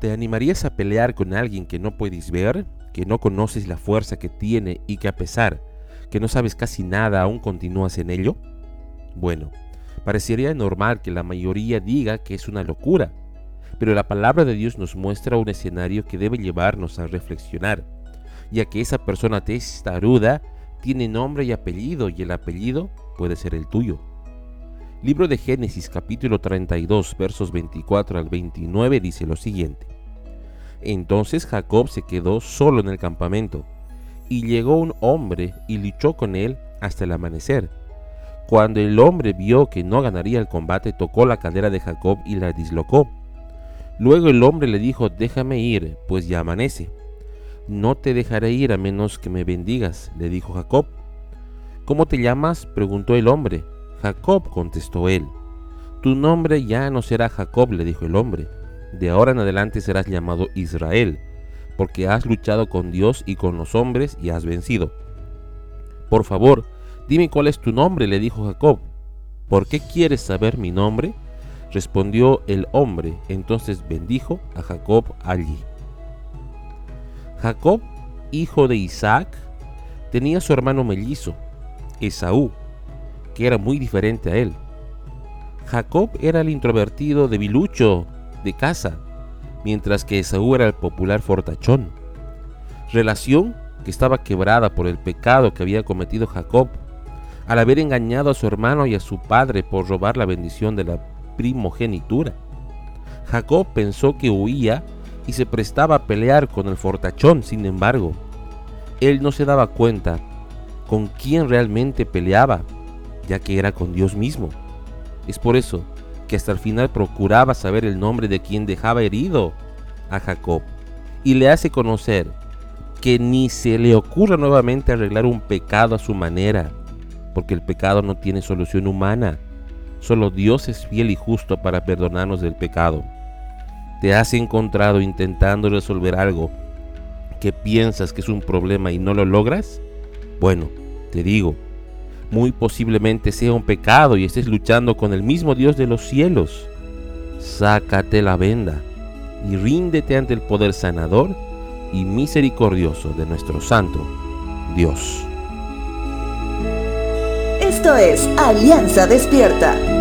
¿Te animarías a pelear con alguien que no puedes ver, que no conoces la fuerza que tiene y que a pesar que no sabes casi nada aún continúas en ello? Bueno, parecería normal que la mayoría diga que es una locura, pero la palabra de Dios nos muestra un escenario que debe llevarnos a reflexionar, ya que esa persona testaruda tiene nombre y apellido y el apellido puede ser el tuyo. Libro de Génesis capítulo 32 versos 24 al 29 dice lo siguiente. Entonces Jacob se quedó solo en el campamento, y llegó un hombre y luchó con él hasta el amanecer. Cuando el hombre vio que no ganaría el combate, tocó la cadera de Jacob y la dislocó. Luego el hombre le dijo, déjame ir, pues ya amanece. No te dejaré ir a menos que me bendigas, le dijo Jacob. ¿Cómo te llamas? preguntó el hombre. Jacob, contestó él. Tu nombre ya no será Jacob, le dijo el hombre. De ahora en adelante serás llamado Israel, porque has luchado con Dios y con los hombres y has vencido. Por favor, dime cuál es tu nombre, le dijo Jacob. ¿Por qué quieres saber mi nombre? Respondió el hombre, entonces bendijo a Jacob allí. Jacob, hijo de Isaac, tenía su hermano mellizo, Esaú, que era muy diferente a él. Jacob era el introvertido debilucho de casa, mientras que Esaú era el popular fortachón. Relación que estaba quebrada por el pecado que había cometido Jacob al haber engañado a su hermano y a su padre por robar la bendición de la primogenitura. Jacob pensó que huía y se prestaba a pelear con el fortachón, sin embargo, él no se daba cuenta con quién realmente peleaba ya que era con Dios mismo. Es por eso que hasta el final procuraba saber el nombre de quien dejaba herido a Jacob y le hace conocer que ni se le ocurra nuevamente arreglar un pecado a su manera, porque el pecado no tiene solución humana. Solo Dios es fiel y justo para perdonarnos del pecado. ¿Te has encontrado intentando resolver algo que piensas que es un problema y no lo logras? Bueno, te digo, muy posiblemente sea un pecado y estés luchando con el mismo Dios de los cielos. Sácate la venda y ríndete ante el poder sanador y misericordioso de nuestro Santo Dios. Esto es Alianza Despierta.